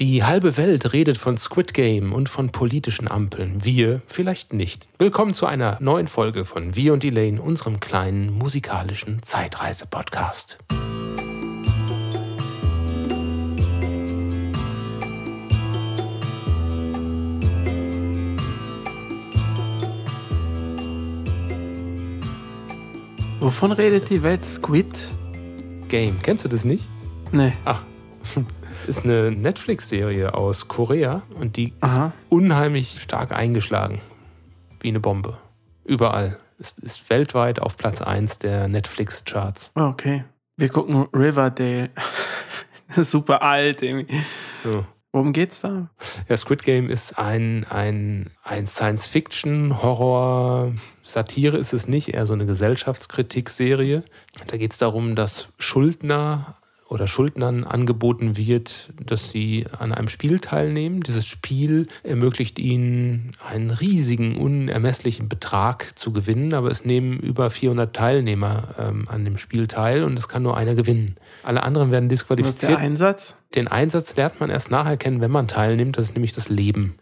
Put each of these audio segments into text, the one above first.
Die halbe Welt redet von Squid Game und von politischen Ampeln. Wir vielleicht nicht. Willkommen zu einer neuen Folge von Wir und Elaine, unserem kleinen musikalischen Zeitreise-Podcast. Wovon redet die Welt Squid? Game. Kennst du das nicht? Nee. Ah. Ist eine Netflix-Serie aus Korea und die ist Aha. unheimlich stark eingeschlagen. Wie eine Bombe. Überall. Ist, ist weltweit auf Platz 1 der Netflix-Charts. Oh, Okay. Wir gucken Riverdale. Super alt irgendwie. So. Worum geht's da? Ja, Squid Game ist ein, ein, ein Science-Fiction, Horror, Satire ist es nicht, eher so eine Gesellschaftskritik-Serie. Da geht es darum, dass Schuldner oder Schuldnern angeboten wird, dass sie an einem Spiel teilnehmen. Dieses Spiel ermöglicht ihnen einen riesigen, unermesslichen Betrag zu gewinnen, aber es nehmen über 400 Teilnehmer ähm, an dem Spiel teil und es kann nur einer gewinnen. Alle anderen werden Was ist disqualifiziert. der Einsatz? Den Einsatz lernt man erst nachher kennen, wenn man teilnimmt. Das ist nämlich das Leben.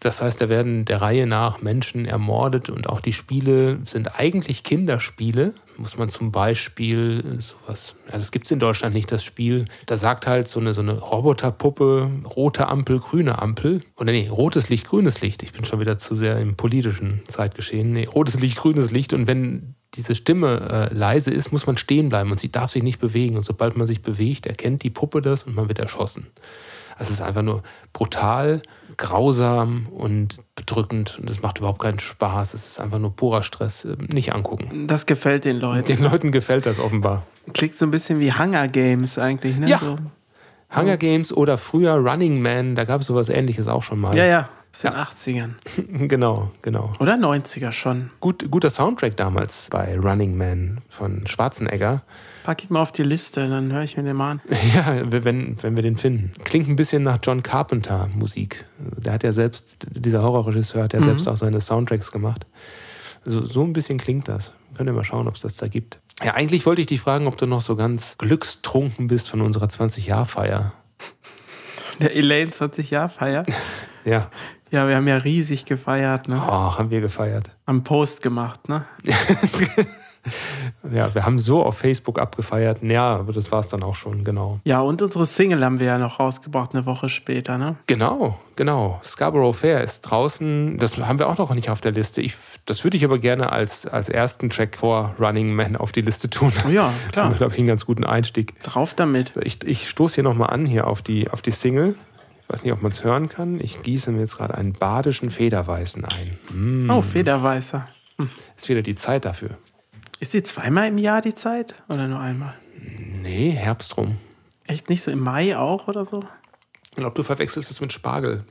Das heißt, da werden der Reihe nach Menschen ermordet und auch die Spiele sind eigentlich Kinderspiele. Muss man zum Beispiel sowas, ja, das gibt es in Deutschland nicht, das Spiel. Da sagt halt so eine, so eine Roboterpuppe, rote Ampel, grüne Ampel. Oder nee, rotes Licht, grünes Licht. Ich bin schon wieder zu sehr im politischen Zeitgeschehen. Nee, rotes Licht, grünes Licht. Und wenn diese Stimme äh, leise ist, muss man stehen bleiben und sie darf sich nicht bewegen. Und sobald man sich bewegt, erkennt die Puppe das und man wird erschossen. Es ist einfach nur brutal, grausam und bedrückend und es macht überhaupt keinen Spaß. Es ist einfach nur purer Stress. Äh, Nicht angucken. Das gefällt den Leuten. Den Leuten gefällt das offenbar. Klingt so ein bisschen wie Hunger Games eigentlich, ne? Ja. So. Hunger Games oder früher Running Man, da gab es sowas ähnliches auch schon mal. Ja, ja. Aus den 80ern. Genau, genau. Oder 90er schon. Gut, guter Soundtrack damals bei Running Man von Schwarzenegger. Pack ihn mal auf die Liste, dann höre ich mir den mal an. Ja, wenn, wenn wir den finden. Klingt ein bisschen nach John Carpenter Musik. Der hat ja selbst, dieser Horrorregisseur hat ja selbst auch seine Soundtracks gemacht. Also so ein bisschen klingt das. Könnt ihr mal schauen, ob es das da gibt. Ja, eigentlich wollte ich dich fragen, ob du noch so ganz glückstrunken bist von unserer 20-Jahr-Feier. Der Elaine 20 Jahre Feier. Ja, Ja, wir haben ja riesig gefeiert, ne? oh, haben wir gefeiert. Am Post gemacht, ne? Ja, wir haben so auf Facebook abgefeiert. Ja, aber das war es dann auch schon, genau. Ja, und unsere Single haben wir ja noch rausgebracht, eine Woche später, ne? Genau, genau. Scarborough Fair ist draußen. Das haben wir auch noch nicht auf der Liste. Ich, das würde ich aber gerne als, als ersten Track vor Running Man auf die Liste tun. Oh ja, Da haben wir, klar. glaube ich, einen ganz guten Einstieg. Drauf damit. Ich, ich stoße hier nochmal an, hier auf die, auf die Single. Ich weiß nicht, ob man es hören kann. Ich gieße mir jetzt gerade einen badischen Federweißen ein. Mm, Oh, Federweißer. ist wieder die Zeit dafür. Ist die zweimal im Jahr die Zeit? Oder nur einmal? Nee, Herbst rum. Echt nicht so im Mai auch oder so? Ich glaube, du verwechselst es mit Spargel.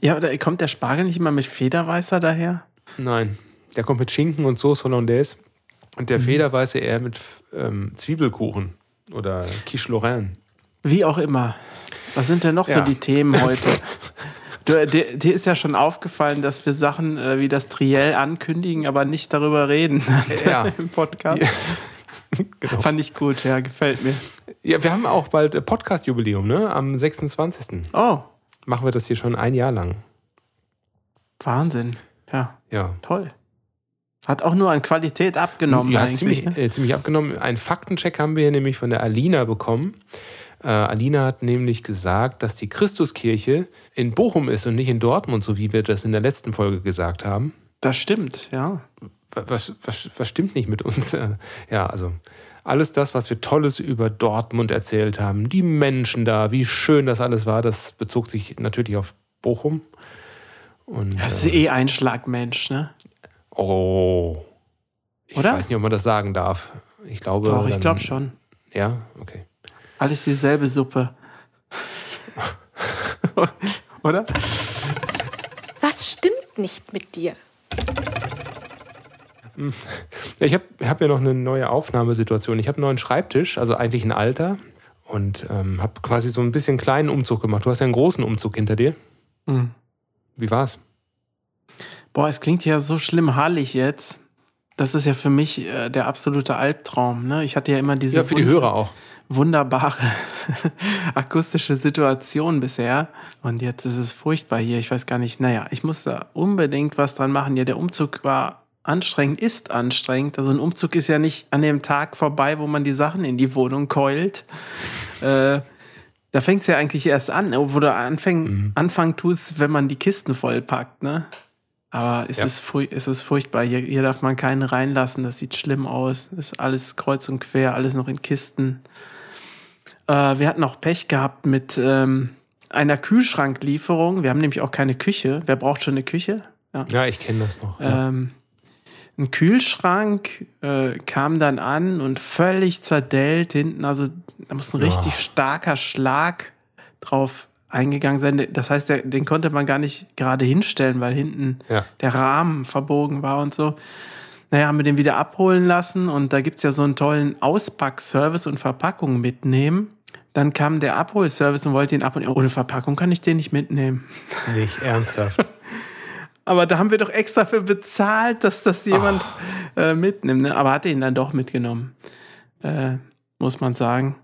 Ja, oder kommt der Spargel nicht immer mit Federweißer daher? Nein, der kommt mit Schinken und Sauce Hollandaise. Und der Federweiße eher mit ähm, Zwiebelkuchen oder Quiche Lorraine. Wie auch immer. Was sind denn noch Ja. so die Themen heute? Du, dir, dir ist ja schon aufgefallen, dass wir Sachen äh, wie das Triell ankündigen, aber nicht darüber reden Ja. im Podcast. Genau. Fand ich gut, ja, gefällt mir. Ja, wir haben auch bald äh, Podcast-Jubiläum, ne? Am 26. Oh, Machen wir das hier schon ein Jahr lang. Wahnsinn. Ja, Ja. toll. Hat auch nur an Qualität abgenommen. ja, eigentlich, ziemlich, ne? äh, ziemlich abgenommen. Einen Faktencheck haben wir hier nämlich von der Alina bekommen. Äh, Alina hat nämlich gesagt, dass die Christuskirche in Bochum ist und nicht in Dortmund, so wie wir das in der letzten Folge gesagt haben. Das stimmt, ja. Was, was, was stimmt nicht mit uns? Äh, Ja, also alles das, was wir Tolles über Dortmund erzählt haben, die Menschen da, wie schön das alles war, das bezog sich natürlich auf Bochum. Und, Das äh, ist eh Einschlagmensch, ne? oh, ich Oder? weiß nicht, ob man das sagen darf. Ich glaube. Doch, ich glaube schon. Ja, okay. Alles dieselbe Suppe. Oder? Was stimmt nicht mit dir? Ich habe hab ja noch eine neue Aufnahmesituation. Ich habe einen neuen Schreibtisch, also eigentlich ein alter. Und ähm, habe quasi so ein bisschen kleinen Umzug gemacht. Du hast ja einen großen Umzug hinter dir. Hm. Wie war's? Boah, es klingt ja so schlimm hallig jetzt. Das ist ja für mich äh, der absolute Albtraum. Ne? Ich hatte ja immer diese Ja, für die Hörer auch. Wunderbare akustische Situation bisher. Und jetzt ist es furchtbar hier. Ich weiß gar nicht, naja, ich muss da unbedingt was dran machen. Ja, der Umzug war anstrengend, ist anstrengend. Also ein Umzug ist ja nicht an dem Tag vorbei, wo man die Sachen in die Wohnung keult. äh, da fängt es ja eigentlich erst an, wo du anfäng, mhm. anfangen tust, wenn man die Kisten vollpackt, ne? Aber es, ja. ist, es ist furchtbar. Hier, hier darf man keinen reinlassen. Das sieht schlimm aus. Ist alles kreuz und quer, alles noch in Kisten. Äh, wir hatten auch Pech gehabt mit ähm, einer Kühlschranklieferung. Wir haben nämlich auch keine Küche. Wer braucht schon eine Küche? Ja, ja ich kenne das noch. Ja. Ähm, ein Kühlschrank äh, kam dann an und völlig zerdellt hinten. Also da muss ein richtig starker Schlag drauf eingegangen sein. Das heißt, der, den konnte man gar nicht gerade hinstellen, weil hinten ja. der Rahmen verbogen war und so. Naja, haben wir den wieder abholen lassen und da gibt es ja so einen tollen Auspackservice und Verpackung mitnehmen. Dann kam der Abholservice und wollte ihn abholen. Ohne Verpackung kann ich den nicht mitnehmen. Nicht ernsthaft. Aber da haben wir doch extra für bezahlt, dass das jemand äh, mitnimmt. Ne? Aber hat er ihn dann doch mitgenommen, äh, muss man sagen.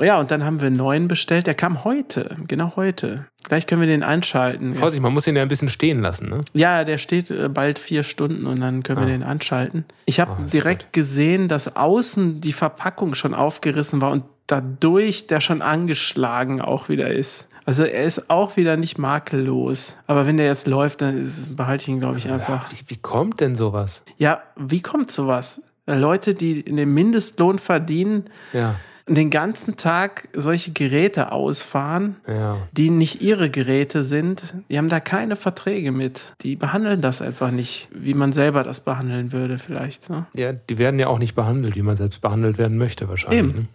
Oh ja, und dann haben wir einen neuen bestellt. Der kam heute, genau heute. Gleich können wir den einschalten. Vorsicht, man muss ihn ja ein bisschen stehen lassen, ne? Ja, der steht äh, bald vier Stunden und dann können ah. wir den anschalten. Ich habe oh, direkt gut. gesehen, dass außen die Verpackung schon aufgerissen war und dadurch der schon angeschlagen auch wieder ist. Also er ist auch wieder nicht makellos. Aber wenn der jetzt läuft, dann ist, behalte ich ihn, glaube ich, einfach. Ja, wie, wie kommt denn sowas? Ja, wie kommt sowas? Leute, die den Mindestlohn verdienen, ja den ganzen Tag solche Geräte ausfahren, ja. die nicht ihre Geräte sind. Die haben da keine Verträge mit. Die behandeln das einfach nicht, wie man selber das behandeln würde, vielleicht. Ne? Ja, die werden ja auch nicht behandelt, wie man selbst behandelt werden möchte, wahrscheinlich. Eben. Ne?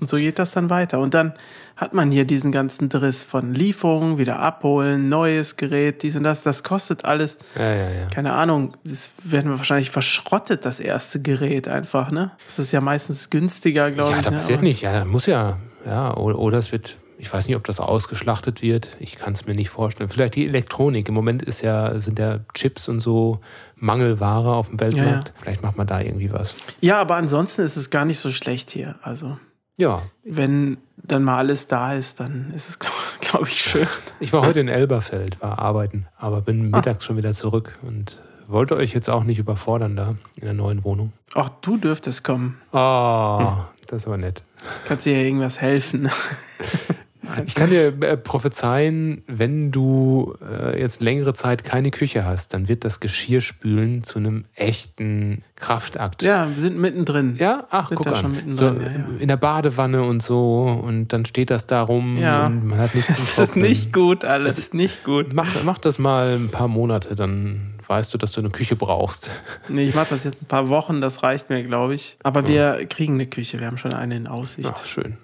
Und so geht das dann weiter. Und dann hat man hier diesen ganzen Driss von Lieferungen, wieder abholen, neues Gerät, dies und das. Das kostet alles. Ja, ja, ja. Keine Ahnung. Das werden wir wahrscheinlich verschrottet, das erste Gerät einfach, ne? Das ist ja meistens günstiger, glaube ich. Ja, da ne? passiert nicht. Ja, muss ja. Ja, oder, oder es wird ich weiß nicht, ob das ausgeschlachtet wird. Ich kann es mir nicht vorstellen. Vielleicht die Elektronik. Im Moment ist ja, sind ja Chips und so Mangelware auf dem Weltmarkt. Ja, ja. Vielleicht macht man da irgendwie was. Ja, aber ansonsten ist es gar nicht so schlecht hier. Also. Ja. Wenn dann mal alles da ist, dann ist es, glaube glaub ich, schön. Ich war heute in Elberfeld, war arbeiten, aber bin ah. mittags ah. schon wieder zurück und wollte euch jetzt auch nicht überfordern da in der neuen Wohnung. Ach, du dürftest kommen. Oh, hm. das ist aber nett. Kannst dir ja irgendwas helfen. Ich kann dir äh, prophezeien, wenn du äh, jetzt längere Zeit keine Küche hast, dann wird das Geschirrspülen zu einem echten Kraftakt. Ja, wir sind mittendrin. Ja, ach, sind guck an. So, ja, ja. In der Badewanne und so und dann steht das da rum ja. und man hat nichts zum Das ist nicht gut, alles ist nicht gut. Mach, mach das mal ein paar Monate, dann weißt du, dass du eine Küche brauchst. Nee, ich mache das jetzt ein paar Wochen, das reicht mir, glaube ich. Aber wir kriegen eine Küche, wir haben schon eine in Aussicht. Ach, schön.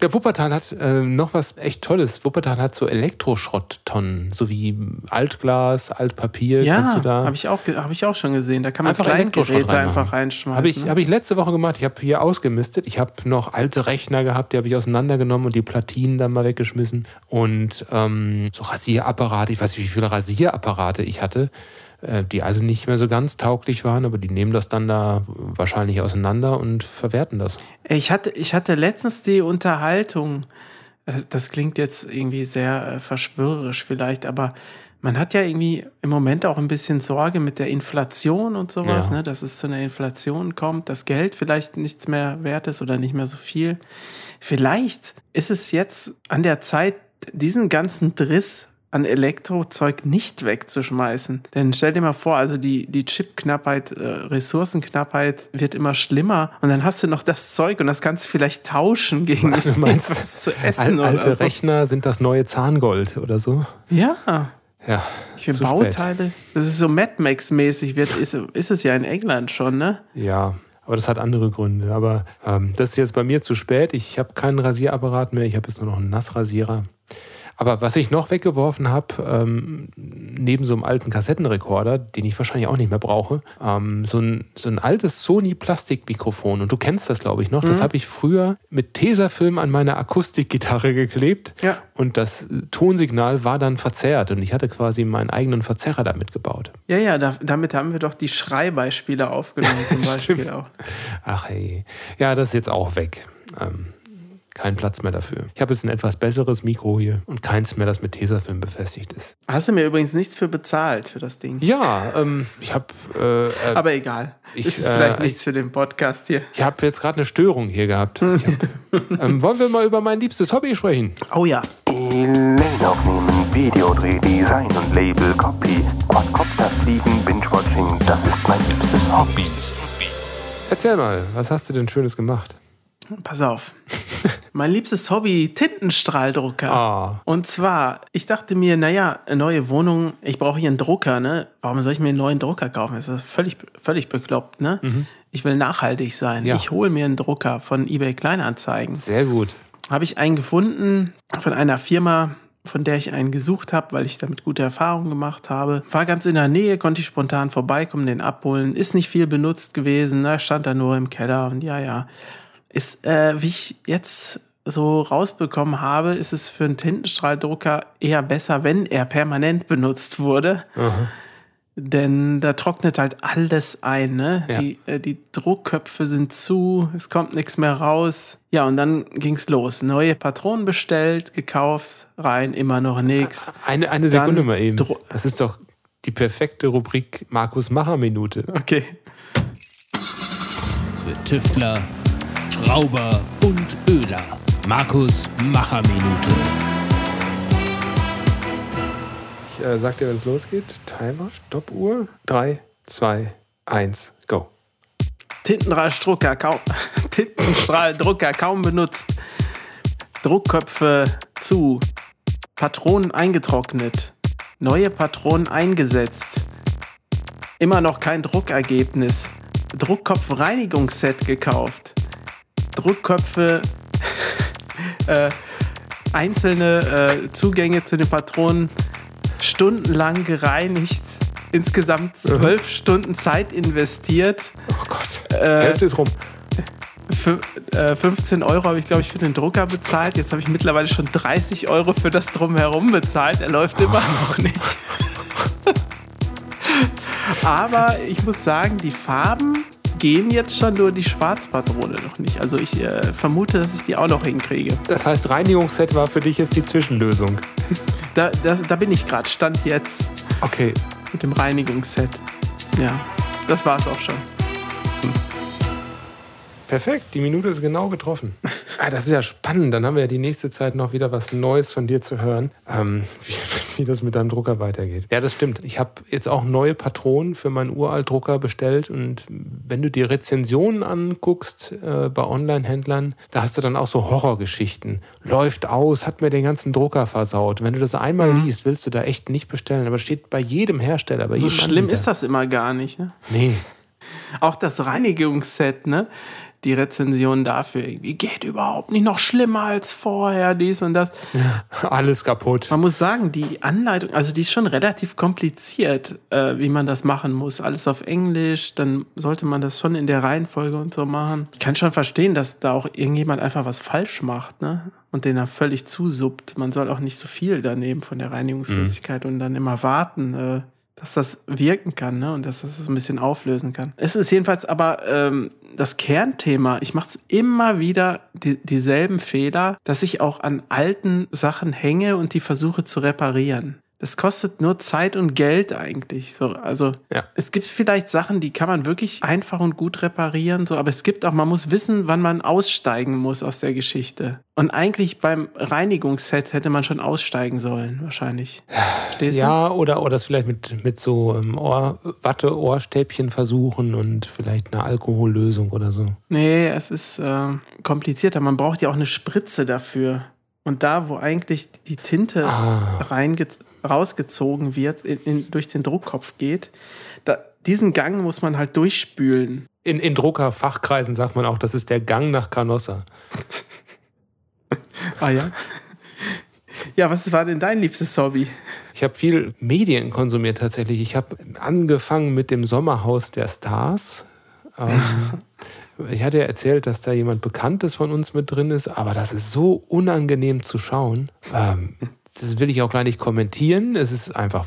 Der Wuppertal hat äh, noch was echt Tolles. Wuppertal hat so Elektroschrotttonnen, so wie Altglas, Altpapier. Ja, habe ich, auch, hab ich auch schon gesehen. Da kann man einfach Kleingeräte einfach reinschmeißen. Habe ich, ne? hab ich letzte Woche gemacht. Ich habe hier ausgemistet. Ich habe noch alte Rechner gehabt, die habe ich auseinandergenommen und die Platinen dann mal weggeschmissen. Und ähm, so Rasierapparate, ich weiß nicht, wie viele Rasierapparate ich hatte. Äh, die alle nicht mehr so ganz tauglich waren, aber die nehmen das dann da wahrscheinlich auseinander und verwerten das. Ich hatte, ich hatte letztens die Unterhaltung, das klingt jetzt irgendwie sehr äh, verschwörerisch vielleicht, aber man hat ja irgendwie im Moment auch ein bisschen Sorge mit der Inflation und sowas, ja. ne, dass es zu einer Inflation kommt, dass Geld vielleicht nichts mehr wert ist oder nicht mehr so viel. Vielleicht ist es jetzt an der Zeit, diesen ganzen Driss an Elektrozeug nicht wegzuschmeißen. Denn stell dir mal vor, also die, die Chipknappheit, äh, Ressourcenknappheit wird immer schlimmer und dann hast du noch das Zeug und das kannst du vielleicht tauschen gegen du meinst, was zu essen. Al alte so. Rechner sind das neue Zahngold oder so? Ja. Ja. Ich finde Bauteile, spät. das ist so Mad Max-mäßig, ist, ist es ja in England schon, ne? Ja. Aber das hat andere Gründe. Aber ähm, das ist jetzt bei mir zu spät. Ich habe keinen Rasierapparat mehr. Ich habe jetzt nur noch einen Nassrasierer. Aber was ich noch weggeworfen habe, ähm, neben so einem alten Kassettenrekorder, den ich wahrscheinlich auch nicht mehr brauche, ähm, so, ein, so ein altes Sony-Plastikmikrofon. Und du kennst das, glaube ich, noch. Mhm. Das habe ich früher mit Tesafilm an meine Akustikgitarre geklebt. Ja. Und das Tonsignal war dann verzerrt. Und ich hatte quasi meinen eigenen Verzerrer damit gebaut. Ja, ja, da, damit haben wir doch die Schreibeispiele aufgenommen, zum Beispiel auch. Ach hey. Ja, das ist jetzt auch weg. Ähm, keinen Platz mehr dafür. Ich habe jetzt ein etwas besseres Mikro hier und keins mehr, das mit Tesafilm befestigt ist. Hast du mir übrigens nichts für bezahlt für das Ding? Ja, ähm, ich habe. Äh, äh, Aber egal. Ich, ist es vielleicht äh, nichts für den Podcast hier. ich habe jetzt gerade eine Störung hier gehabt. Ich hab, ähm, wollen wir mal über mein liebstes Hobby sprechen? Oh ja. E-Mail aufnehmen, Videodreh, Design und Label, Copy, Quadcopter fliegen, Binge-Watching, das ist mein liebstes Hobby. Erzähl mal, was hast du denn Schönes gemacht? Pass auf. Mein liebstes Hobby, Tintenstrahldrucker. Ah. Und zwar, ich dachte mir, naja, eine neue Wohnung, ich brauche hier einen Drucker, ne? Warum soll ich mir einen neuen Drucker kaufen? Das ist völlig, völlig bekloppt, ne? Ich will nachhaltig sein. Mhm. Ja. Ich hole mir einen Drucker von eBay Kleinanzeigen. Sehr gut. habe ich einen gefunden von einer Firma, von der ich einen gesucht habe, weil ich damit gute Erfahrungen gemacht habe. War ganz in der Nähe, konnte ich spontan vorbeikommen, den abholen. Ist nicht viel benutzt gewesen, ne? stand da nur im Keller und ja, ja. Ist, äh, wie ich jetzt so rausbekommen habe, ist es für einen Tintenstrahldrucker eher besser, wenn er permanent benutzt wurde. Denn da trocknet halt alles ein, ne? Ja. Die, äh, die Druckköpfe sind zu, es kommt nichts mehr raus. Ja, und dann ging's los. Neue Patronen bestellt, gekauft, rein, immer noch nichts. Eine, eine Sekunde Dann mal eben. Dro- Das ist doch die perfekte Rubrik Markus Macher Minute. Okay. Für Tüftler, Schrauber und Öler. Markus Macherminute. Ich äh, sag dir, wenn es losgeht. Timer, Stoppuhr. 3, 2, 1, go. Tintenstrahldrucker kaum, Tintenstrahldrucker kaum benutzt. Druckköpfe zu. Patronen eingetrocknet. Neue Patronen eingesetzt. Immer noch kein Druckergebnis. Druckkopfreinigungsset gekauft. Druckköpfe, äh, einzelne äh, Zugänge zu den Patronen stundenlang gereinigt. Insgesamt zwölf Stunden Zeit investiert. Oh Gott. Hälfte ist rum. Fü- äh, 15 Euro habe ich, glaube ich, für den Drucker bezahlt. Jetzt habe ich mittlerweile schon 30 Euro für das Drumherum bezahlt. Er läuft immer noch nicht. Aber ich muss sagen, die Farben gehen jetzt schon nur die Schwarzpatrone noch nicht. Also ich äh, vermute, dass ich die auch noch hinkriege. Das heißt, Reinigungsset war für dich jetzt die Zwischenlösung. Da, da, da bin ich gerade. Stand jetzt Okay. mit dem Reinigungsset. Ja, das war es auch schon. Perfekt, die Minute ist genau getroffen. Ah, das ist ja spannend. Dann haben wir ja die nächste Zeit noch wieder was Neues von dir zu hören, ähm, wie, das mit deinem Drucker weitergeht. Ja, das stimmt. Ich habe jetzt auch neue Patronen für meinen Uralt-Drucker bestellt. Und wenn du dir Rezensionen anguckst äh, bei Online-Händlern, da hast du dann auch so Horrorgeschichten. Läuft aus, hat mir den ganzen Drucker versaut. Wenn du das einmal liest, willst du da echt nicht bestellen. Aber steht bei jedem Hersteller, bei So jedem schlimm Anbieter. ist das immer gar nicht. Ne? Nee. Auch das Reinigungsset, ne? Die Rezension dafür, irgendwie geht überhaupt nicht noch schlimmer als vorher, dies und das. Alles kaputt. Man muss sagen, die Anleitung, also die ist schon relativ kompliziert, äh, wie man das machen muss. Alles auf Englisch, dann sollte man das schon in der Reihenfolge und so machen. Ich kann schon verstehen, dass da auch irgendjemand einfach was falsch macht, ne? Und den er völlig zusuppt. Man soll auch nicht so viel daneben von der Reinigungsflüssigkeit und dann immer warten, äh, dass das wirken kann ne? und dass das so ein bisschen auflösen kann. Es ist jedenfalls aber ähm, das Kernthema. Ich mache es immer wieder die, dieselben Fehler, dass ich auch an alten Sachen hänge und die versuche zu reparieren. Das kostet nur Zeit und Geld eigentlich. So, also Ja. es gibt vielleicht Sachen, die kann man wirklich einfach und gut reparieren, so, aber es gibt auch, man muss wissen, wann man aussteigen muss aus der Geschichte. Und eigentlich beim Reinigungsset hätte man schon aussteigen sollen, wahrscheinlich. Verstehst du? Ja, oder, oder das vielleicht mit, mit so ähm, Ohr, Watte-Ohrstäbchen versuchen und vielleicht eine Alkohollösung oder so. Nee, es ist äh, komplizierter. Man braucht ja auch eine Spritze dafür. Und da, wo eigentlich die Tinte reinge rausgezogen wird, in, in, durch den Druckkopf geht, da, diesen Gang muss man halt durchspülen. In, in Druckerfachkreisen sagt man auch, das ist der Gang nach Canossa. Ah ja? Ja, was war denn dein liebstes Hobby? Ich habe viel Medien konsumiert tatsächlich. Ich habe angefangen mit dem Sommerhaus der Stars. Ähm, ich hatte ja erzählt, dass da jemand Bekanntes von uns mit drin ist, aber das ist so unangenehm zu schauen. Ähm, das will ich auch gar nicht kommentieren. Es ist einfach,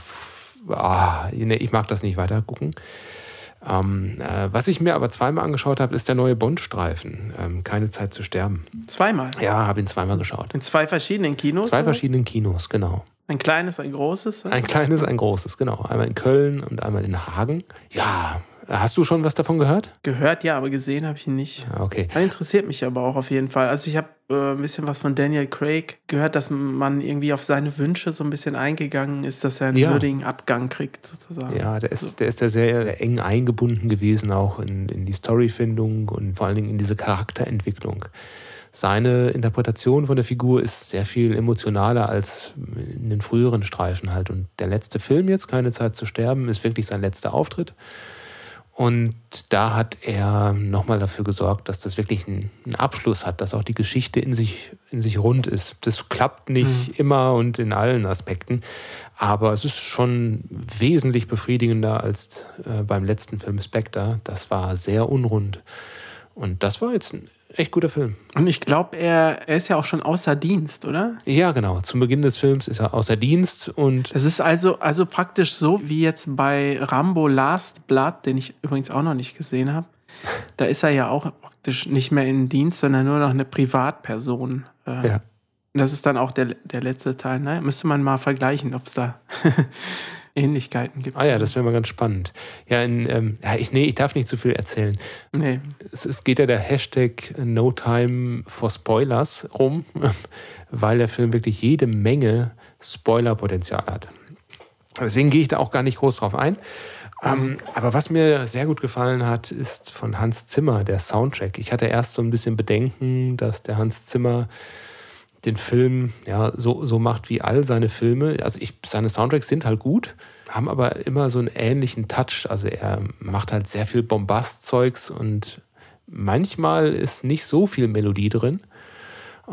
ah, nee, ich mag das nicht weiter gucken. Ähm, äh, was ich mir aber zweimal angeschaut habe, ist der neue Bond-Streifen. Ähm, Keine Zeit zu sterben. Zweimal. Ja, habe ihn zweimal geschaut. In zwei verschiedenen Kinos. Zwei oder? verschiedenen Kinos, genau. Ein kleines, ein großes. Ein kleines, ein großes, genau. Einmal in Köln und einmal in Hagen. Ja, hast du schon was davon gehört? Gehört ja, aber gesehen habe ich ihn nicht. Ja, okay. Er interessiert mich aber auch auf jeden Fall. Also ich habe äh, ein bisschen was von Daniel Craig gehört, dass man irgendwie auf seine Wünsche so ein bisschen eingegangen ist, dass er einen Ja. würdigen Abgang kriegt sozusagen. Ja, der ist, der ist da sehr eng eingebunden gewesen, auch in, in die Storyfindung und vor allen Dingen in diese Charakterentwicklung. Seine Interpretation von der Figur ist sehr viel emotionaler als in den früheren Streifen halt. Und der letzte Film jetzt, Keine Zeit zu sterben, ist wirklich sein letzter Auftritt. Und da hat er nochmal dafür gesorgt, dass das wirklich einen, Abschluss hat, dass auch die Geschichte in sich, in sich rund ist. Das klappt nicht immer und in allen Aspekten, aber es ist schon wesentlich befriedigender als äh, beim letzten Film Spectre. Das war sehr unrund. Und das war jetzt ein echt guter Film. Und ich glaube, er, er ist ja auch schon außer Dienst, oder? Ja, genau. Zum Beginn des Films ist er außer Dienst und Es ist also, also praktisch so wie jetzt bei Rambo Last Blood, den ich übrigens auch noch nicht gesehen habe. Da ist er ja auch praktisch nicht mehr in Dienst, sondern nur noch eine Privatperson. Äh, ja. Das ist dann auch der, der letzte Teil. Ne? Müsste man mal vergleichen, ob es da Ähnlichkeiten gibt. Ah ja, das wäre mal ganz spannend. Ja, in, ähm, ja ich, nee, ich darf nicht zu viel erzählen. Nee. Es, es geht ja der Hashtag No Time for Spoilers rum, weil der Film wirklich jede Menge Spoilerpotenzial hat. Deswegen gehe ich da auch gar nicht groß drauf ein. Ähm, aber was mir sehr gut gefallen hat, ist von Hans Zimmer der Soundtrack. Ich hatte erst so ein bisschen Bedenken, dass der Hans Zimmer den Film ja so, so macht wie all seine Filme. Also ich, seine Soundtracks sind halt gut, haben aber immer so einen ähnlichen Touch. Also er macht halt sehr viel Bombastzeugs und manchmal ist nicht so viel Melodie drin.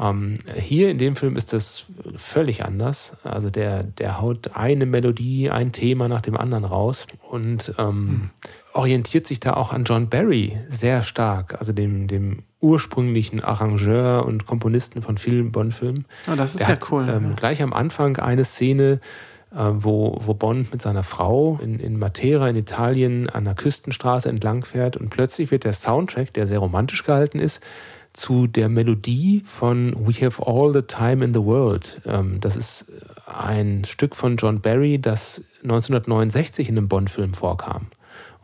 Ähm, hier in dem Film ist das völlig anders. Also der, der haut eine Melodie, ein Thema nach dem anderen raus und ähm, orientiert sich da auch an John Barry sehr stark, also dem, dem ursprünglichen Arrangeur und Komponisten von vielen Bond-Filmen. Oh, das ist Der ja hat, cool. Ähm, gleich am Anfang eine Szene, äh, wo, wo Bond mit seiner Frau in, in Matera in Italien an der Küstenstraße entlang fährt und plötzlich wird der Soundtrack, der sehr romantisch gehalten ist, zu der Melodie von We Have All the Time in the World. Ähm, das ist ein Stück von John Barry, das 1969 in einem Bond-Film vorkam.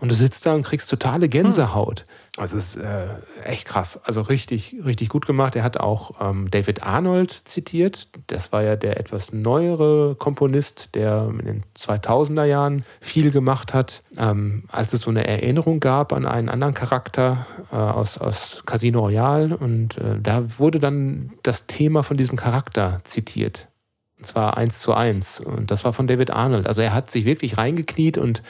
Und du sitzt da und kriegst totale Gänsehaut. Also es ist äh, echt krass. Also richtig, richtig gut gemacht. Er hat auch ähm, David Arnold zitiert. Das war ja der etwas neuere Komponist, der in den 2000er Jahren viel gemacht hat. Ähm, als es so eine Erinnerung gab an einen anderen Charakter äh, aus, aus Casino Royale. Und äh, da wurde dann das Thema von diesem Charakter zitiert. Und zwar eins zu eins. Und das war von David Arnold. Also er hat sich wirklich reingekniet und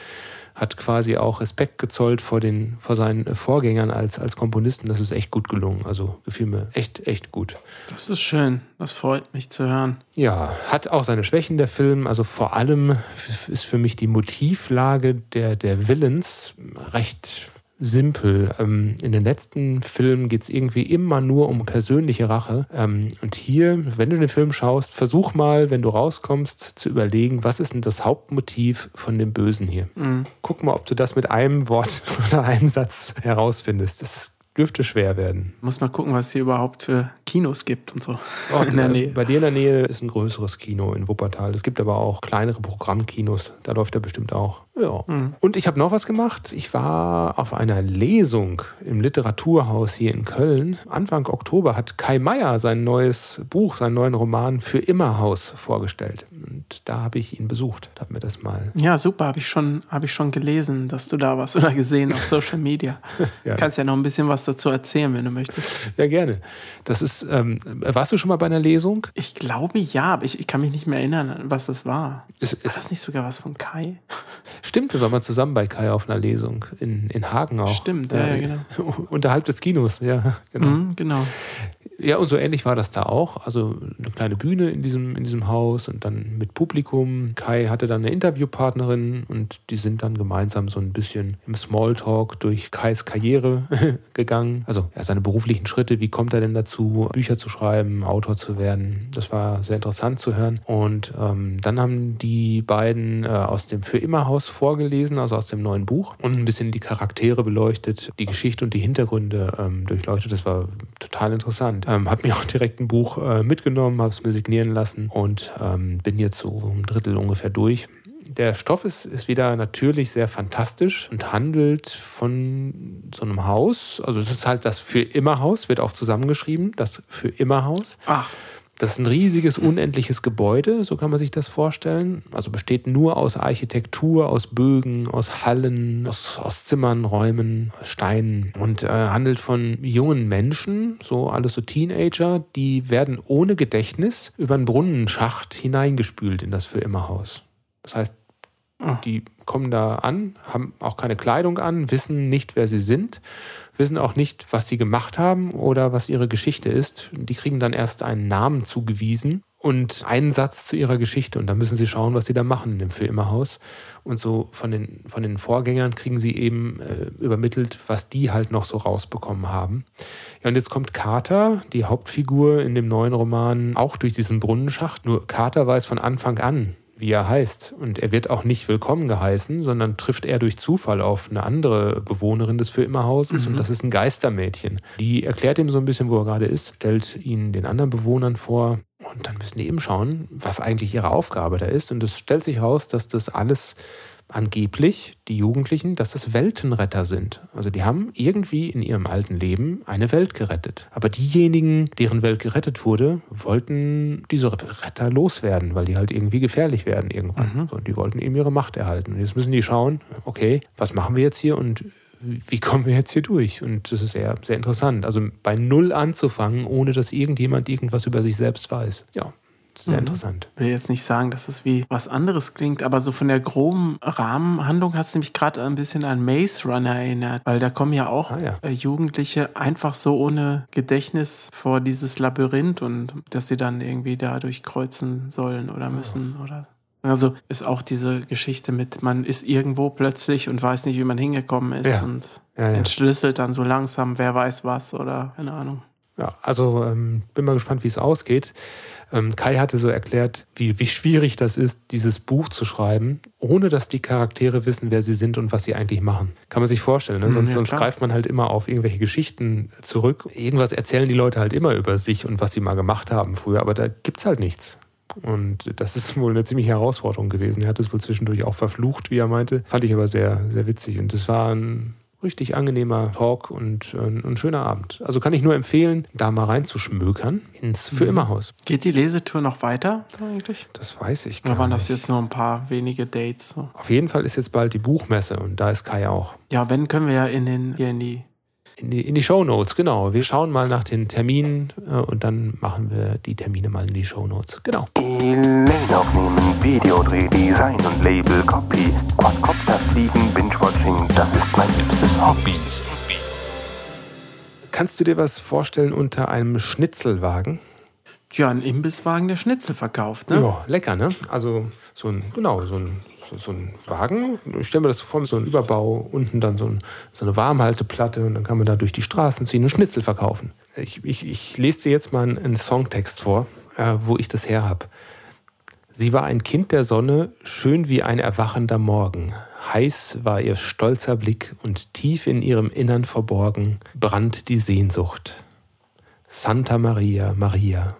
hat quasi auch Respekt gezollt vor, den, vor seinen Vorgängern als, als Komponisten. Das ist echt gut gelungen. Also gefiel mir echt, echt gut. Das ist schön. Das freut mich zu hören. Ja, hat auch seine Schwächen, der Film. Also vor allem ist für mich die Motivlage der, der Villains recht simpel. Ähm, in den letzten Filmen geht es irgendwie immer nur um persönliche Rache. Ähm, und hier, wenn du den Film schaust, versuch mal, wenn du rauskommst, zu überlegen, was ist denn das Hauptmotiv von dem Bösen hier? Guck mal, ob du das mit einem Wort oder einem Satz herausfindest. Das dürfte schwer werden. Muss mal gucken, was es hier überhaupt für Kinos gibt und so. Oh, in der Nähe. Bei dir in der Nähe ist ein größeres Kino in Wuppertal. Es gibt aber auch kleinere Programmkinos. Da läuft er bestimmt auch. Ja. Mhm. Und ich habe noch was gemacht. Ich war auf einer Lesung im Literaturhaus hier in Köln. Anfang Oktober hat Kai Meier sein neues Buch, seinen neuen Roman Für immer Haus vorgestellt. Und da habe ich ihn besucht. Habe mir das mal. Ja, super. Habe ich, schon- hab ich schon gelesen, dass du da warst oder gesehen auf Social Media. Ja. Kannst ja noch ein bisschen was dazu erzählen, wenn du möchtest. Ja, gerne. Das ist. Ähm, warst du schon mal bei einer Lesung? Ich glaube ja, aber ich, ich kann mich nicht mehr erinnern, was das war. Es, Ist es, das nicht sogar was von Kai? Stimmt, wir waren mal zusammen bei Kai auf einer Lesung in, in Hagen auch. Stimmt, ja, ja, genau. Unterhalb des Kinos, ja, genau. Mhm, genau. Ja, und so ähnlich war das da auch. Also eine kleine Bühne in diesem, in diesem Haus und dann mit Publikum. Kai hatte dann eine Interviewpartnerin und die sind dann gemeinsam so ein bisschen im Smalltalk durch Kais Karriere gegangen. Also ja, seine beruflichen Schritte, wie kommt er denn dazu, Bücher zu schreiben, Autor zu werden. Das war sehr interessant zu hören. Und ähm, dann haben die beiden äh, aus dem Für immer Haus vorgelesen, also aus dem neuen Buch und ein bisschen die Charaktere beleuchtet, die Geschichte und die Hintergründe ähm, durchleuchtet. Das war total interessant. Ähm, habe mir auch direkt ein Buch äh, mitgenommen, habe es mir signieren lassen und ähm, bin jetzt so ein Drittel ungefähr durch. Der Stoff ist, ist wieder natürlich sehr fantastisch und handelt von so einem Haus. Also es ist halt das Für immer Haus, wird auch zusammengeschrieben, das Für immer Haus. Ach, Das ist ein riesiges, unendliches Gebäude, so kann man sich das vorstellen. Also besteht nur aus Architektur, aus Bögen, aus Hallen, aus, aus Zimmern, Räumen, Steinen und äh, handelt von jungen Menschen, so alles so Teenager, die werden ohne Gedächtnis über einen Brunnenschacht hineingespült in das Für immer Haus. Das heißt, die kommen da an, haben auch keine Kleidung an, wissen nicht, wer sie sind, wissen auch nicht, was sie gemacht haben oder was ihre Geschichte ist. Die kriegen dann erst einen Namen zugewiesen und einen Satz zu ihrer Geschichte. Und dann müssen sie schauen, was sie da machen im Für immer Haus. Und so von den, von den Vorgängern kriegen sie eben äh, übermittelt, was die halt noch so rausbekommen haben. Ja, und jetzt kommt Carter, die Hauptfigur in dem neuen Roman, auch durch diesen Brunnenschacht. Nur Carter weiß von Anfang an, wie er heißt. Und er wird auch nicht willkommen geheißen, sondern trifft er durch Zufall auf eine andere Bewohnerin des Für immer Hauses und das ist ein Geistermädchen. Die erklärt ihm so ein bisschen, wo er gerade ist, stellt ihn den anderen Bewohnern vor und dann müssen die eben schauen, was eigentlich ihre Aufgabe da ist. Und es stellt sich raus, dass das alles angeblich, die Jugendlichen, dass das Weltenretter sind. Also die haben irgendwie in ihrem alten Leben eine Welt gerettet. Aber diejenigen, deren Welt gerettet wurde, wollten diese Retter loswerden, weil die halt irgendwie gefährlich werden irgendwann. So, und die wollten eben ihre Macht erhalten. Und jetzt müssen die schauen, okay, was machen wir jetzt hier und wie kommen wir jetzt hier durch? Und das ist sehr, sehr interessant. Also bei Null anzufangen, ohne dass irgendjemand irgendwas über sich selbst weiß. Ja, sehr interessant. Ich will jetzt nicht sagen, dass es wie was anderes klingt, aber so von der groben Rahmenhandlung hat es nämlich gerade ein bisschen an Maze Runner erinnert, weil da kommen ja auch Ah, ja. äh, Jugendliche einfach so ohne Gedächtnis vor dieses Labyrinth und dass sie dann irgendwie da durchkreuzen sollen oder müssen oder. Also ist auch diese Geschichte mit, man ist irgendwo plötzlich und weiß nicht, wie man hingekommen ist Ja. und Ja, ja. entschlüsselt dann so langsam, wer weiß was oder keine Ahnung. Ja, also ähm, bin mal gespannt, wie es ausgeht. Ähm, Kai hatte so erklärt, wie, wie schwierig das ist, dieses Buch zu schreiben, ohne dass die Charaktere wissen, wer sie sind und was sie eigentlich machen. Kann man sich vorstellen. Ne? Mhm, Sonst, ja, sonst greift man halt immer auf irgendwelche Geschichten zurück. Irgendwas erzählen die Leute halt immer über sich und was sie mal gemacht haben früher, aber da gibt's halt nichts. Und das ist wohl eine ziemliche Herausforderung gewesen. Er hat es wohl zwischendurch auch verflucht, wie er meinte. Fand ich aber sehr, sehr witzig. Und es war ein richtig angenehmer Talk und äh, ein schöner Abend. Also kann ich nur empfehlen, da mal reinzuschmökern ins Für immer Haus. Geht die Lesetour noch weiter eigentlich? Das weiß ich Oder gar waren das jetzt nur ein paar wenige Dates? So? Auf jeden Fall ist jetzt bald die Buchmesse und da ist Kai auch. Ja, wenn können wir ja in den hier in die. In die, in die Shownotes, genau. Wir schauen mal nach den Terminen äh, und dann machen wir die Termine mal in die Shownotes. Genau. Elaine aufnehmen, Videodreh, Design und Label, Copy, Quadcopter fliegen, Binge-Watching, das ist mein liebstes Hobby. Kannst du dir was vorstellen unter einem Schnitzelwagen? Ja, ein Imbisswagen, der Schnitzel verkauft, ne? Ja, lecker, ne? Also so ein, genau, so ein, so, so ein Wagen. Ich stelle mir das so vor, so ein Überbau, unten dann so, ein, so eine Warmhalteplatte und dann kann man da durch die Straßen ziehen und Schnitzel verkaufen. Ich, ich, ich lese dir jetzt mal einen, einen Songtext vor, äh, wo ich das her habe. Sie war ein Kind der Sonne, schön wie ein erwachender Morgen. Heiß war ihr stolzer Blick und tief in ihrem Innern verborgen brannt die Sehnsucht. Santa Maria, Maria.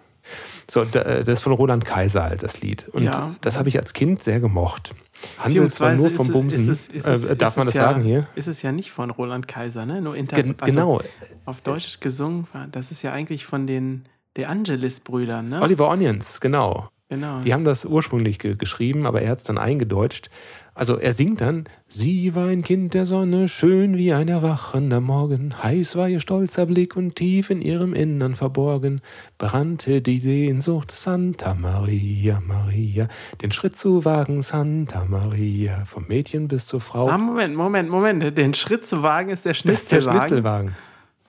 So, äh, das ist von Roland Kaiser halt, das Lied. Und Ja. das habe ich als Kind sehr gemocht. Handelt zwar nur vom Bumsen. ist es- ist es- äh, darf man das ja, sagen hier? Ist es ja nicht von Roland Kaiser, ne? Nur inter Gen also genau. Auf Deutsch gesungen, war- das ist ja eigentlich von den De Angelis-Brüdern, ne? Oliver Onions, genau. Genau. Die haben das ursprünglich ge geschrieben, aber er hat es dann eingedeutscht. Also er singt dann, sie war ein Kind der Sonne, schön wie ein erwachender Morgen, heiß war ihr stolzer Blick und tief in ihrem Innern verborgen, brannte die Sehnsucht Santa Maria, Maria, den Schritt zu wagen Santa Maria, vom Mädchen bis zur Frau. Ah, Moment, Moment, Moment. Den Schritt zu wagen ist der das ist der Schnitzelwagen.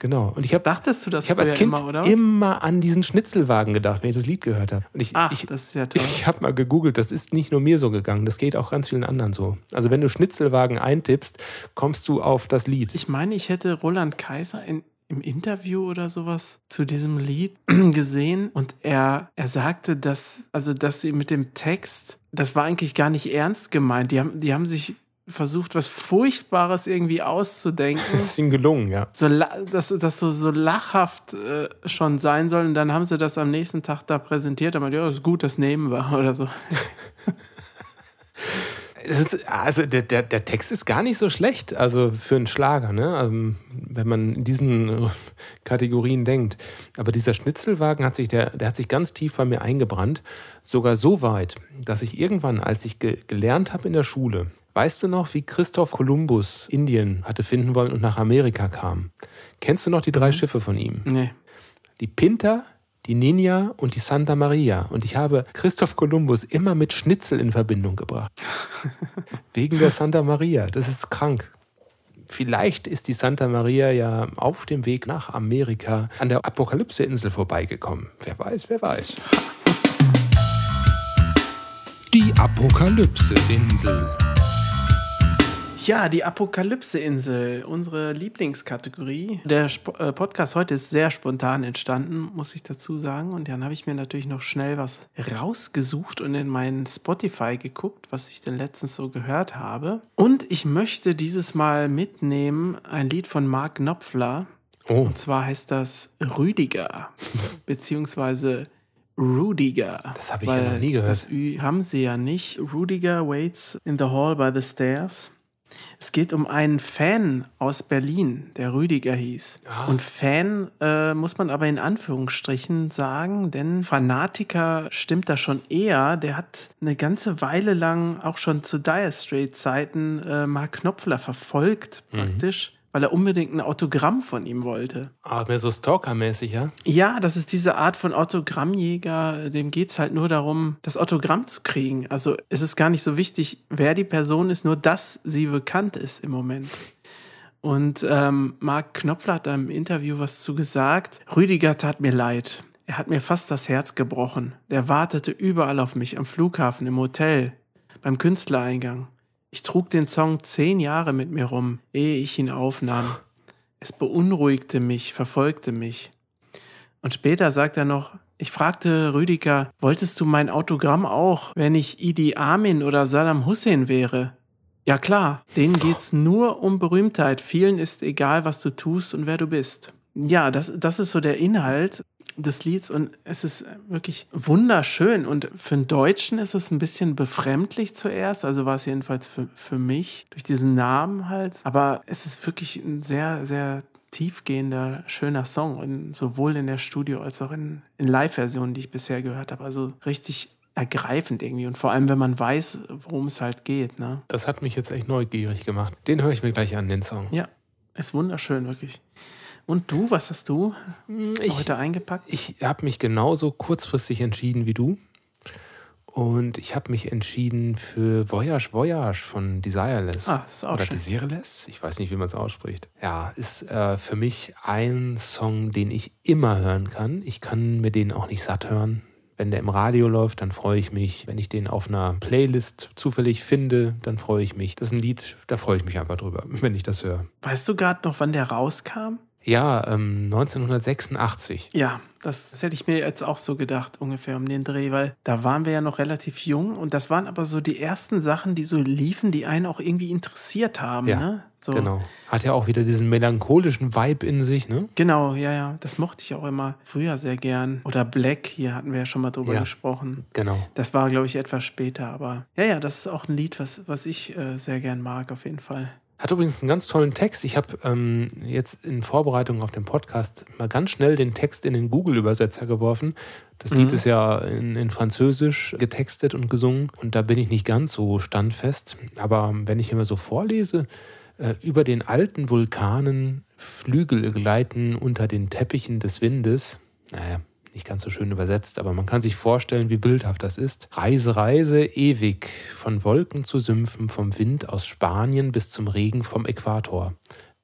Genau. Und ich habe Dachtest du das ich habe als Kind immer, oder? immer an diesen Schnitzelwagen gedacht, wenn ich das Lied gehört habe. Und ich, Ach, ich, das ist ja toll. ich habe mal gegoogelt, das ist nicht nur mir so gegangen, das geht auch ganz vielen anderen so. Also wenn du Schnitzelwagen eintippst, kommst du auf das Lied. Ich meine, ich hätte Roland Kaiser in, im Interview oder sowas zu diesem Lied gesehen und er, er sagte, dass, also, dass sie mit dem Text, das war eigentlich gar nicht ernst gemeint. Die haben, die haben sich versucht, was Furchtbares irgendwie auszudenken. Das ist ihnen gelungen, ja. so, dass das so, so lachhaft äh, schon sein soll. Und dann haben sie das am nächsten Tag da präsentiert. Aber ja, ist gut, das nehmen wir oder so. Ist, also der, der, der Text ist gar nicht so schlecht, also für einen Schlager, ne? Ähm, wenn man in diesen äh, Kategorien denkt. Aber dieser Schnitzelwagen hat sich, der, der hat sich ganz tief bei mir eingebrannt. Sogar so weit, dass ich irgendwann, als ich ge gelernt habe in der Schule, weißt du noch, wie Christoph Kolumbus Indien hatte finden wollen und nach Amerika kam? Kennst du noch die drei Schiffe von ihm? Nee. die Pinta, die Ninja und die Santa Maria. Und ich habe Christoph Kolumbus immer mit Schnitzel in Verbindung gebracht. Wegen der Santa Maria. Das ist krank. Vielleicht ist die Santa Maria ja auf dem Weg nach Amerika an der Apokalypse-Insel vorbeigekommen. Wer weiß, wer weiß. Die Apokalypse-Insel. Ja, die Apokalypse-Insel, unsere Lieblingskategorie. Der Sp äh, Podcast heute ist sehr spontan entstanden, muss ich dazu sagen. Und dann habe ich mir natürlich noch schnell was rausgesucht und in meinen Spotify geguckt, was ich denn letztens so gehört habe. Und ich möchte dieses Mal mitnehmen ein Lied von Mark Knopfler. Oh, Und zwar heißt das Rüdiger, beziehungsweise Rudiger. Das habe ich ja noch nie gehört. Das Ü haben sie ja nicht. Rudiger waits in the hall by the stairs. Es geht um einen Fan aus Berlin, der Rüdiger hieß. Ah. Und Fan äh, muss man aber in Anführungsstrichen sagen, denn Fanatiker stimmt da schon eher. Der hat eine ganze Weile lang auch schon zu Dire Straits Zeiten äh, Mark Knopfler verfolgt, Mhm. Weil er unbedingt ein Autogramm von ihm wollte. ah, mehr so Stalker-mäßig, ja? Ja, das ist diese Art von Autogrammjäger, dem geht es halt nur darum, das Autogramm zu kriegen. Also es ist gar nicht so wichtig, wer die Person ist, nur dass sie bekannt ist im Moment. Und ähm, Marc Knopfler hat da im Interview was zu gesagt. Rüdiger tat mir leid. Er hat mir fast das Herz gebrochen. Der wartete überall auf mich, am Flughafen, im Hotel, beim Künstlereingang. Ich trug den Song zehn Jahre mit mir rum, ehe ich ihn aufnahm. Es beunruhigte mich, verfolgte mich. Und später sagt er noch, ich fragte Rüdiger, wolltest du mein Autogramm auch, wenn ich Idi Amin oder Saddam Hussein wäre? Ja klar, denen geht's nur um Berühmtheit. Vielen ist egal, was du tust und wer du bist. Ja, das, das ist so der Inhalt des Lieds und es ist wirklich wunderschön. Und für einen Deutschen ist es ein bisschen befremdlich zuerst, also war es jedenfalls für, für mich, durch diesen Namen halt. Aber es ist wirklich ein sehr, sehr tiefgehender, schöner Song, und sowohl in der Studio- als auch in, in Live-Versionen, die ich bisher gehört habe. Also richtig ergreifend irgendwie und vor allem, wenn man weiß, worum es halt geht. Ne? Das hat mich jetzt echt neugierig gemacht. Den höre ich mir gleich an, den Song. Ja, ist wunderschön, wirklich. Und du, was hast du Ich, heute eingepackt? ich habe mich genauso kurzfristig entschieden wie du. Und ich habe mich entschieden für Voyage Voyage von Desireless. Ah, das ist auch Oder schön. Desireless? Ich weiß nicht, wie man es ausspricht. Ja, ist äh, für mich ein Song, den ich immer hören kann. Ich kann mir den auch nicht satt hören. Wenn der im Radio läuft, dann freue ich mich. Wenn ich den auf einer Playlist zufällig finde, dann freue ich mich. Das ist ein Lied, da freue ich mich einfach drüber, wenn ich das höre. Weißt du gerade noch, wann der rauskam? Ja, ähm, 1986. Ja, das, das hätte ich mir jetzt auch so gedacht, ungefähr um den Dreh, weil da waren wir ja noch relativ jung und das waren aber so die ersten Sachen, die so liefen, die einen auch irgendwie interessiert haben. Ja, ne? so, Genau. Hat ja auch wieder diesen melancholischen Vibe in sich, ne? Genau, ja, ja. Das mochte ich auch immer früher sehr gern. Oder Black, hier hatten wir ja schon mal drüber Ja. gesprochen. Genau. Das war, glaube ich, etwas später, aber ja, ja, das ist auch ein Lied, was, was ich äh, sehr gern mag, auf jeden Fall. Hat übrigens einen ganz tollen Text. Ich habe ähm, jetzt in Vorbereitung auf den Podcast mal ganz schnell den Text in den Google-Übersetzer geworfen. Das Lied ist ja in, in Französisch getextet und gesungen und da bin ich nicht ganz so standfest. Aber wenn ich immer so vorlese, äh, über den alten Vulkanen Flügel gleiten unter den Teppichen des Windes. Naja, nicht ganz so schön übersetzt, aber man kann sich vorstellen, wie bildhaft das ist. Reise, Reise, ewig, von Wolken zu Sümpfen, vom Wind aus Spanien bis zum Regen vom Äquator.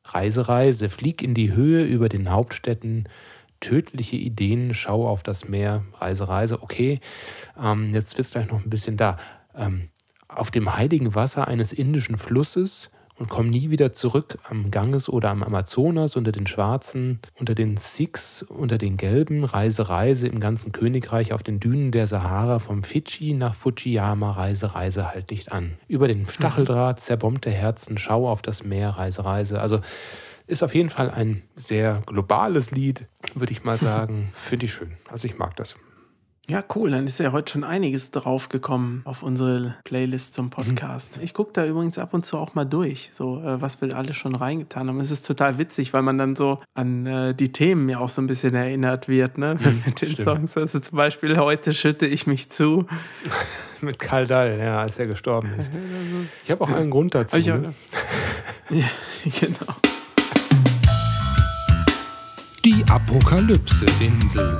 Reise, Reise, flieg in die Höhe über den Hauptstädten, tödliche Ideen, schau auf das Meer, Reise, Reise, okay, ähm, jetzt wird es gleich noch ein bisschen da. Ähm, auf dem heiligen Wasser eines indischen Flusses und komm nie wieder zurück am Ganges oder am Amazonas unter den Schwarzen, unter den Sikhs, unter den Gelben, Reise, Reise im ganzen Königreich auf den Dünen der Sahara vom Fidschi nach Fujiyama, Reise, Reise, halt nicht an. Über den Stacheldraht, zerbombte Herzen, schau auf das Meer, Reise, Reise. Also ist auf jeden Fall ein sehr globales Lied, würde ich mal sagen. Finde ich schön. Also ich mag das. Ja, cool. Dann ist ja heute schon einiges draufgekommen auf unsere Playlist zum Podcast. Ich gucke da übrigens ab und zu auch mal durch, so äh, was wir alle schon reingetan haben. Es ist total witzig, weil man dann so an äh, die Themen ja auch so ein bisschen erinnert wird, ne? Mit den stimmt. Songs. Also zum Beispiel heute schütte ich mich zu. Mit Karl Dall, ja, als er gestorben ist. Ich habe auch einen Grund dazu. Ich auch- ne? Ja, genau. Die Apokalypse-Insel.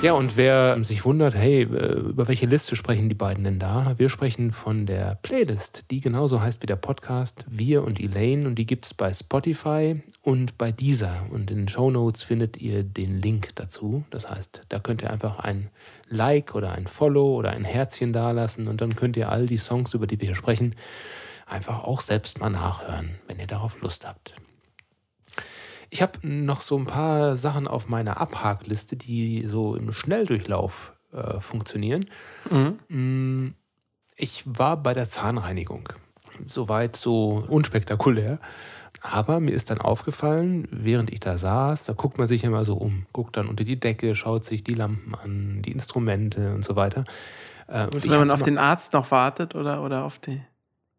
Ja, und wer sich wundert, hey, äh, über welche Liste sprechen die beiden denn da? Wir sprechen von der Playlist, die genauso heißt wie der Podcast, Wir und Elaine. Und die gibt es bei Spotify und bei Deezer. Und in den Show Notes findet ihr den Link dazu. Das heißt, da könnt ihr einfach ein Like oder ein Follow oder ein Herzchen dalassen. Und dann könnt ihr all die Songs, über die wir hier sprechen, einfach auch selbst mal nachhören, wenn ihr darauf Lust habt. Ich habe noch so ein paar Sachen auf meiner Abhakliste, die so im Schnelldurchlauf äh, funktionieren. Mm, Ich war bei der Zahnreinigung. Soweit so unspektakulär. Aber mir ist dann aufgefallen, während ich da saß, da guckt man sich immer so um, guckt dann unter die Decke, schaut sich die Lampen an, die Instrumente und so weiter. Äh, Und Also wenn man auf den Arzt noch wartet oder, oder auf die,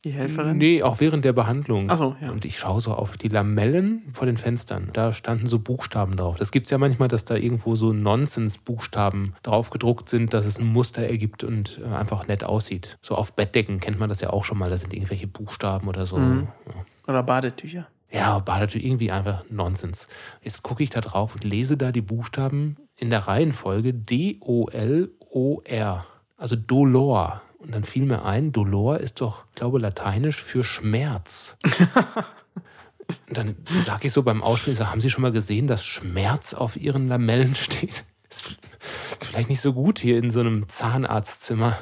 die Helferin? Nee, auch während der Behandlung. Ach so, ja. Und ich schaue so auf die Lamellen vor den Fenstern. Da standen so Buchstaben drauf. Das gibt es ja manchmal, dass da irgendwo so Nonsens-Buchstaben drauf gedruckt sind, dass es ein Muster ergibt und äh, einfach nett aussieht. So auf Bettdecken kennt man das ja auch schon mal. Da sind irgendwelche Buchstaben oder so. Mhm. Oder Badetücher. Ja, Badetücher irgendwie einfach Nonsens. Jetzt gucke ich da drauf und lese da die Buchstaben in der Reihenfolge D-O-L-O-R. Also Dolor. Und dann fiel mir ein, Dolor ist doch, ich glaube, lateinisch für Schmerz. und dann sage ich so beim Ausspielen, ich sag, haben Sie schon mal gesehen, dass Schmerz auf Ihren Lamellen steht? Ist vielleicht nicht so gut hier in so einem Zahnarztzimmer.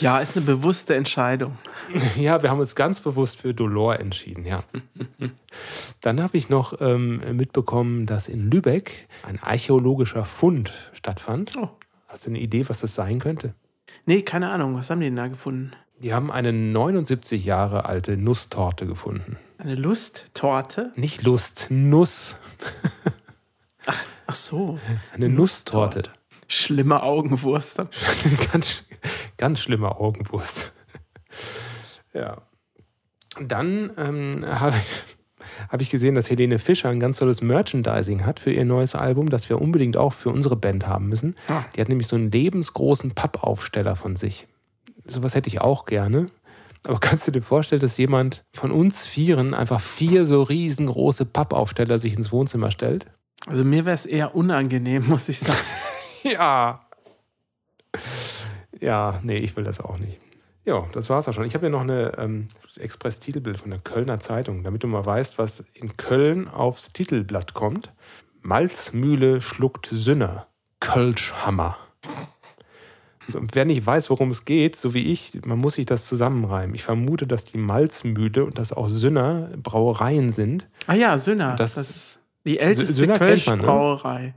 Ja, ist eine bewusste Entscheidung. Ja, wir haben uns ganz bewusst für Dolor entschieden, ja. Dann habe ich noch ähm, mitbekommen, dass in Lübeck ein archäologischer Fund stattfand. Oh. Hast du eine Idee, was das sein könnte? Nee, keine Ahnung. Was haben die denn da gefunden? Die haben eine 79 Jahre alte Nusstorte gefunden. Eine Lusttorte? Nicht Lust, Nuss. Ach so. Eine Nusstorte. Schlimme Augenwurst. ganz, ganz schlimme Augenwurst. ja. Dann ähm, habe ich, hab ich gesehen, dass Helene Fischer ein ganz tolles Merchandising hat für ihr neues Album, das wir unbedingt auch für unsere Band haben müssen. Ah. Die hat nämlich so einen lebensgroßen Pappaufsteller von sich. Sowas hätte ich auch gerne. Aber kannst du dir vorstellen, dass jemand von uns Vieren einfach vier so riesengroße Pappaufsteller sich ins Wohnzimmer stellt? Also mir wäre es eher unangenehm, muss ich sagen. Ja. Ja, nee, ich will das auch nicht. Ja, das war's auch schon. Ich habe hier noch eine ähm, Express-Titelbild von der Kölner Zeitung, damit du mal weißt, was in Köln aufs Titelblatt kommt. Malzmühle schluckt Sünner. Kölschhammer. So, wer nicht weiß, worum es geht, so wie ich, man muss sich das zusammenreimen. Ich vermute, dass die Malzmühle und dass auch Sünner Brauereien sind. Ah ja, Sünner. Das- Das, ist die älteste ne? Kölschbrauerei.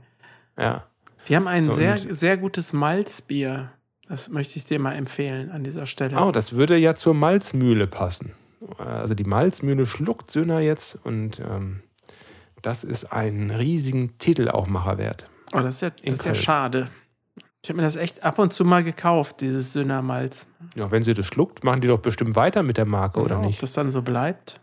Ja. Die haben ein So, sehr, sehr gutes Malzbier. Das möchte ich dir mal empfehlen an dieser Stelle. Oh, das würde ja zur Malzmühle passen. Also die Malzmühle schluckt Sünner jetzt und ähm, das ist einen riesigen Titelaufmacher wert. Oh, das ist ja, das ist ja schade. Ich habe mir das echt ab und zu mal gekauft, dieses Sünnermalz. Ja, wenn sie das schluckt, machen die doch bestimmt weiter mit der Marke, oder Ob nicht? das dann so bleibt?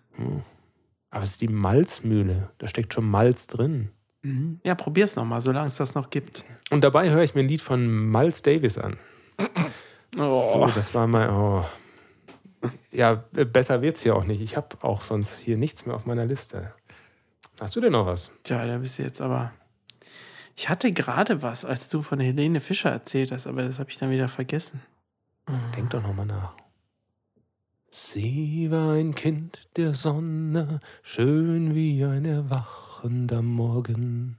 Aber es ist die Malzmühle. Da steckt schon Malz drin. Mhm. Ja, probier's nochmal, solange es das noch gibt. Und dabei höre ich mir ein Lied von Miles Davis an. Oh. So, das war mal. Oh. Ja, äh, besser wird's hier auch nicht. Ich habe auch sonst hier nichts mehr auf meiner Liste. Hast du denn noch was? Tja, da bist du jetzt aber. Ich hatte gerade was, als du von Helene Fischer erzählt hast, aber das habe ich dann wieder vergessen. Denk doch nochmal nach. Sie war ein Kind der Sonne, schön wie ein erwachender Morgen.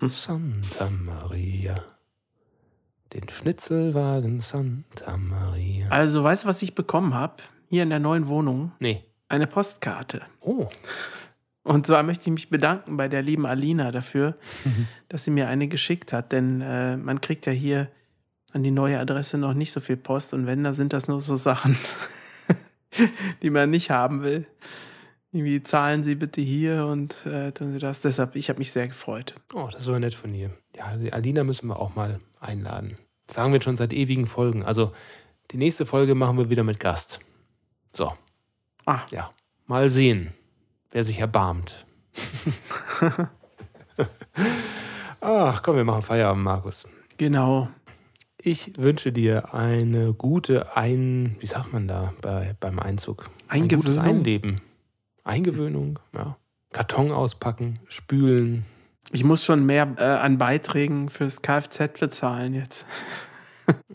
Santa Maria. Den Schnitzelwagen Santa Maria. Also, weißt du, was ich bekommen habe? Hier in der neuen Wohnung? Nee. Eine Postkarte. Oh, Und zwar möchte ich mich bedanken bei der lieben Alina dafür, dass sie mir eine geschickt hat. Denn äh, man kriegt ja hier an die neue Adresse noch nicht so viel Post. Und wenn, dann sind das nur so Sachen, die man nicht haben will. Irgendwie zahlen Sie bitte hier und äh, tun Sie das. Deshalb, ich habe mich sehr gefreut. oh, das so nett von ihr. Ja, die Alina müssen wir auch mal einladen. Das sagen wir schon seit ewigen Folgen. Also, die nächste Folge machen wir wieder mit Gast. So, Ah, ja. Mal sehen, wer sich erbarmt. Ach, komm, wir machen Feierabend, Markus. genau. Ich wünsche dir eine gute Ein... Wie sagt man da bei, beim Einzug? Ein gutes Eingewöhnung? Einleben. Eingewöhnung, ja. Karton auspacken, spülen. Ich muss schon mehr äh, an Beiträgen fürs Kfz bezahlen jetzt.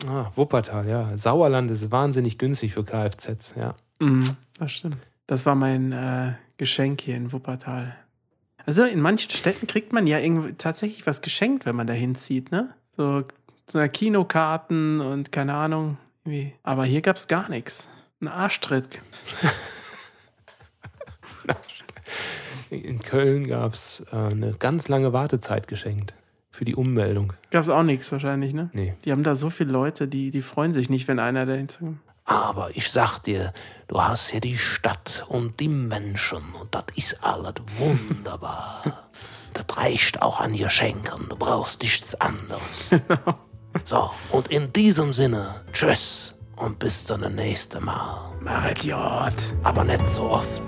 Ah, Wuppertal, ja. Sauerland ist wahnsinnig günstig für Kfz, ja. Mhm, das stimmt. Das war mein äh, Geschenk hier in Wuppertal. Also in manchen Städten kriegt man ja irgendwie tatsächlich was geschenkt, wenn man da hinzieht, ne? So, so Kinokarten und keine Ahnung. Irgendwie. Aber hier gab es gar nichts. Ein Arschtritt. In Köln gab es äh, eine ganz lange Wartezeit geschenkt für die Ummeldung. Gab es auch nichts wahrscheinlich, ne? Nee. Die haben da so viele Leute, die, die freuen sich nicht, wenn einer da hinzukommt. Aber ich sag dir, du hast hier die Stadt und die Menschen und das ist alles wunderbar. Das reicht auch an Geschenken, du brauchst nichts anderes. So, und in diesem Sinne, tschüss und bis zum nächsten Mal. Marit Jod. Aber nicht so oft.